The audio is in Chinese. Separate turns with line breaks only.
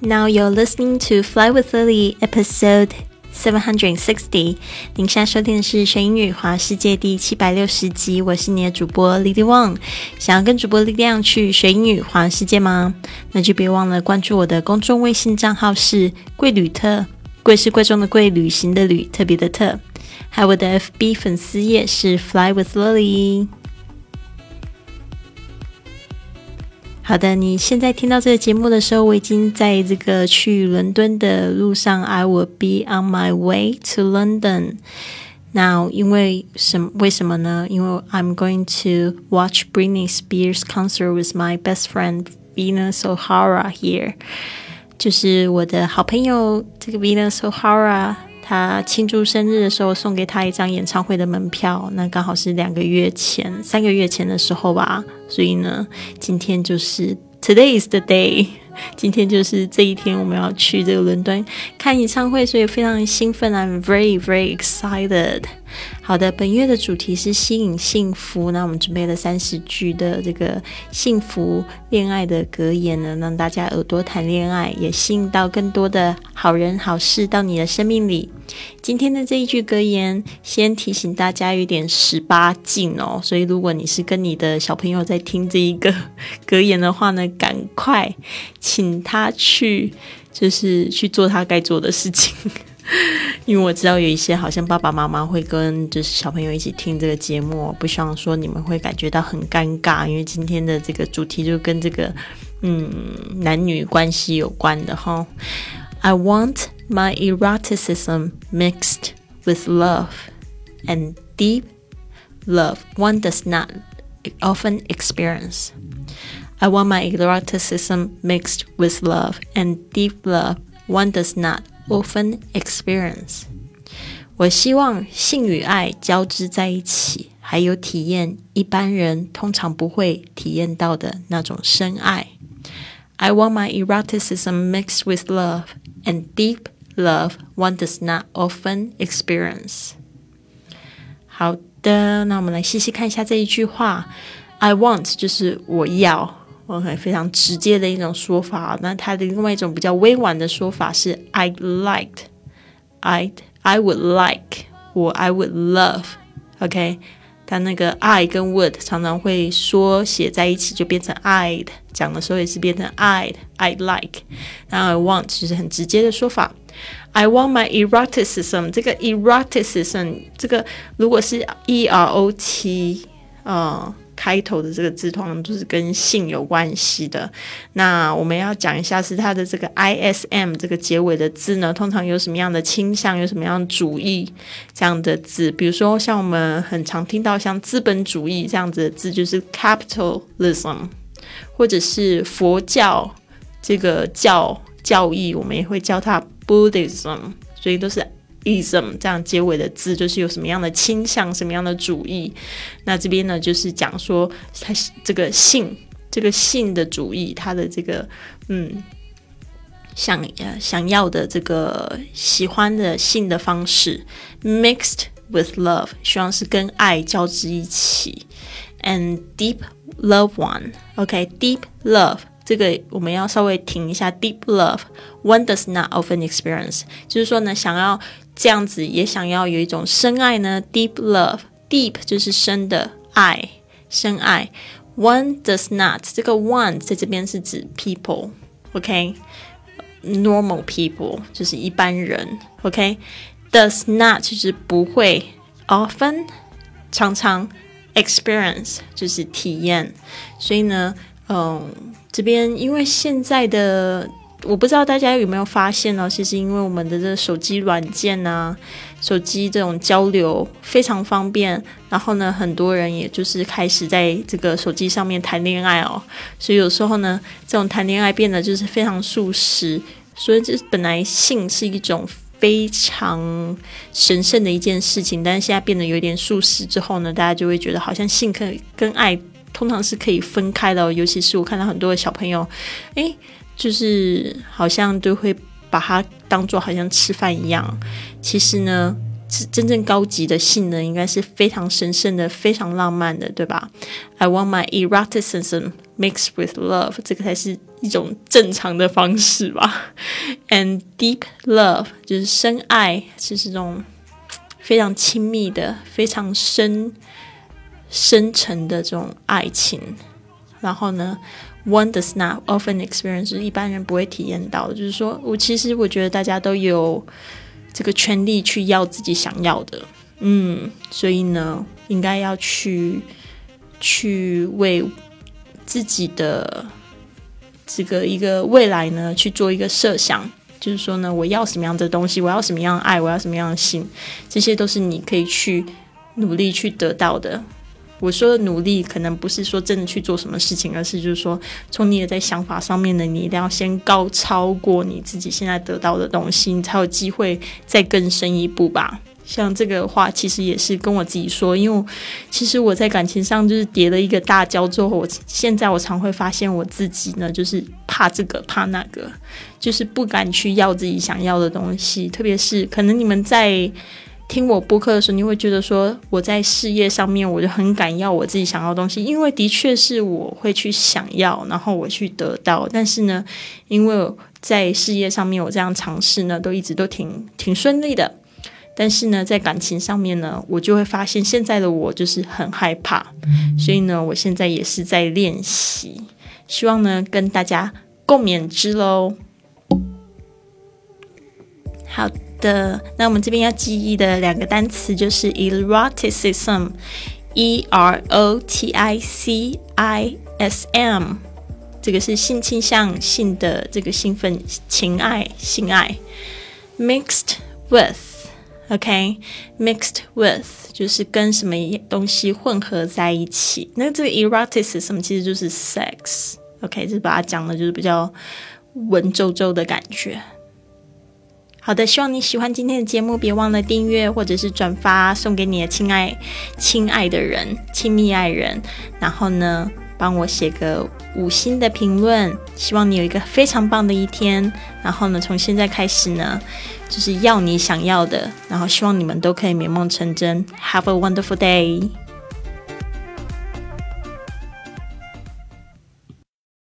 Now you're listening to Fly with Lily, episode seven hundred and sixty。您现在收听的是学英语华世界第七百六十集，我是你的主播 Lily Wang。想要跟主播力量去学英语华世界吗？那就别忘了关注我的公众微信账号是贵旅特，贵是贵重的贵，旅行的旅，特别的特。还有我的 FB 粉丝页是 Fly with Lily。好的，你现在听到这个节目的时候，我已经在这个去伦敦的路上。I will be on my way to London now。因为什为什么呢？因为 I'm going to watch Britney Spears concert with my best friend Venus O'Hara here。就是我的好朋友这个 Venus O'Hara。 他庆祝生日的时候，送给他一张演唱会的门票，那刚好是两个月前、三个月前的时候吧。所以呢，今天就是 Today is the day。今天就是这一天，我们要去这个伦敦看演唱会，所以非常兴奋，I'm very very excited。好的，本月的主题是吸引幸福，那我们准备了三十句的这个幸福恋爱的格言呢，让大家耳朵谈恋爱，也吸引到更多的好人好事到你的生命里。今天的这一句格言，先提醒大家有点十八禁哦，所以如果你是跟你的小朋友在听这一个格言的话呢，赶快请他去，就是去做他该做的事情。因为我知道有一些好像爸爸妈妈会跟就是小朋友一起听这个节目，不希望说你们会感觉到很尴尬，因为今天的这个主题就跟这个嗯男女关系有关的哈。I want my eroticism mixed with love and deep love one does not often experience. I want my eroticism mixed with love and deep love one does not often experience。我希望性与爱交织在一起，还有体验一般人通常不会体验到的那种深爱。I want my eroticism mixed with love and deep love one does not often experience。好的，那我们来细细看一下这一句话。I want 就是我要。 OK，非常直接的一种说法。那它的另外一种比较委婉的说法是 I'd like, I'd, I would like 我 I would love"。OK，它那个 I 跟 would 常常会缩写在一起，就变成 I'd。讲的时候也是变成 I'd, I'd like。然后 I want 就是很直接的说法。I want my eroticism。这个 eroticism 这个如果是 E R O T 啊。开头的这个字通常都是跟性有关系的。那我们要讲一下是它的这个 I S M 这个结尾的字呢，通常有什么样的倾向，有什么样的主义这样的字。比如说像我们很常听到像资本主义这样子的字，就是 capitalism，或者是佛教这个教教义，我们也会叫它 Buddhism，所以都是。Ism 这样结尾的字就是有什么样的倾向，什么样的主义。那这边呢，就是讲说他这个性，这个性的主义，他的这个嗯，想呃想要的这个喜欢的性的方式，mixed with love，希望是跟爱交织一起，and deep love one，OK，deep love。这个我们要稍微停一下，deep love one does not often experience，就是说呢，想要这样子也想要有一种深爱呢，deep love，deep 就是深的爱，深爱。One does not，这个 one 在这边是指 people，OK，normal people 就是一般人，OK，does not 就是不会，often 常常 experience 就是体验，所以呢，嗯，这边因为现在的。我不知道大家有没有发现呢？其实因为我们的这个手机软件啊，手机这种交流非常方便，然后呢，很多人也就是开始在这个手机上面谈恋爱哦。所以有时候呢，这种谈恋爱变得就是非常速食。所以这本来性是一种非常神圣的一件事情，但是现在变得有点速食之后呢，大家就会觉得好像性可跟爱通常是可以分开的。尤其是我看到很多的小朋友，诶。就是好像都会把它当做好像吃饭一样，其实呢，真正高级的性呢，应该是非常神圣的、非常浪漫的，对吧？I want my eroticism mixed with love，这个才是一种正常的方式吧。And deep love 就是深爱，就是这种非常亲密的、非常深深沉的这种爱情。然后呢，one does not often experience，一般人不会体验到。就是说我其实我觉得大家都有这个权利去要自己想要的，嗯，所以呢，应该要去去为自己的这个一个未来呢去做一个设想。就是说呢，我要什么样的东西，我要什么样的爱，我要什么样的心，这些都是你可以去努力去得到的。我说的努力，可能不是说真的去做什么事情，而是就是说，从你的在想法上面呢，你一定要先高超过你自己现在得到的东西，你才有机会再更深一步吧。像这个话，其实也是跟我自己说，因为其实我在感情上就是叠了一个大跤之后，我现在我常会发现我自己呢，就是怕这个怕那个，就是不敢去要自己想要的东西，特别是可能你们在。听我播客的时候，你会觉得说我在事业上面我就很敢要我自己想要的东西，因为的确是我会去想要，然后我去得到。但是呢，因为在事业上面我这样尝试呢，都一直都挺挺顺利的。但是呢，在感情上面呢，我就会发现现在的我就是很害怕，所以呢，我现在也是在练习，希望呢跟大家共勉之喽。好。的，那我们这边要记忆的两个单词就是 eroticism，e r o t i c i s m，这个是性倾向性的这个兴奋情爱性爱，mixed with，OK，mixed with 就是跟什么东西混合在一起。那这个 eroticism 其实就是 sex，OK，就是把它讲的就是比较文绉绉的感觉。好的，希望你喜欢今天的节目，别忘了订阅或者是转发，送给你的亲爱、亲爱的人、亲密爱人。然后呢，帮我写个五星的评论。希望你有一个非常棒的一天。然后呢，从现在开始呢，就是要你想要的。然后希望你们都可以美梦成真。Have a wonderful day.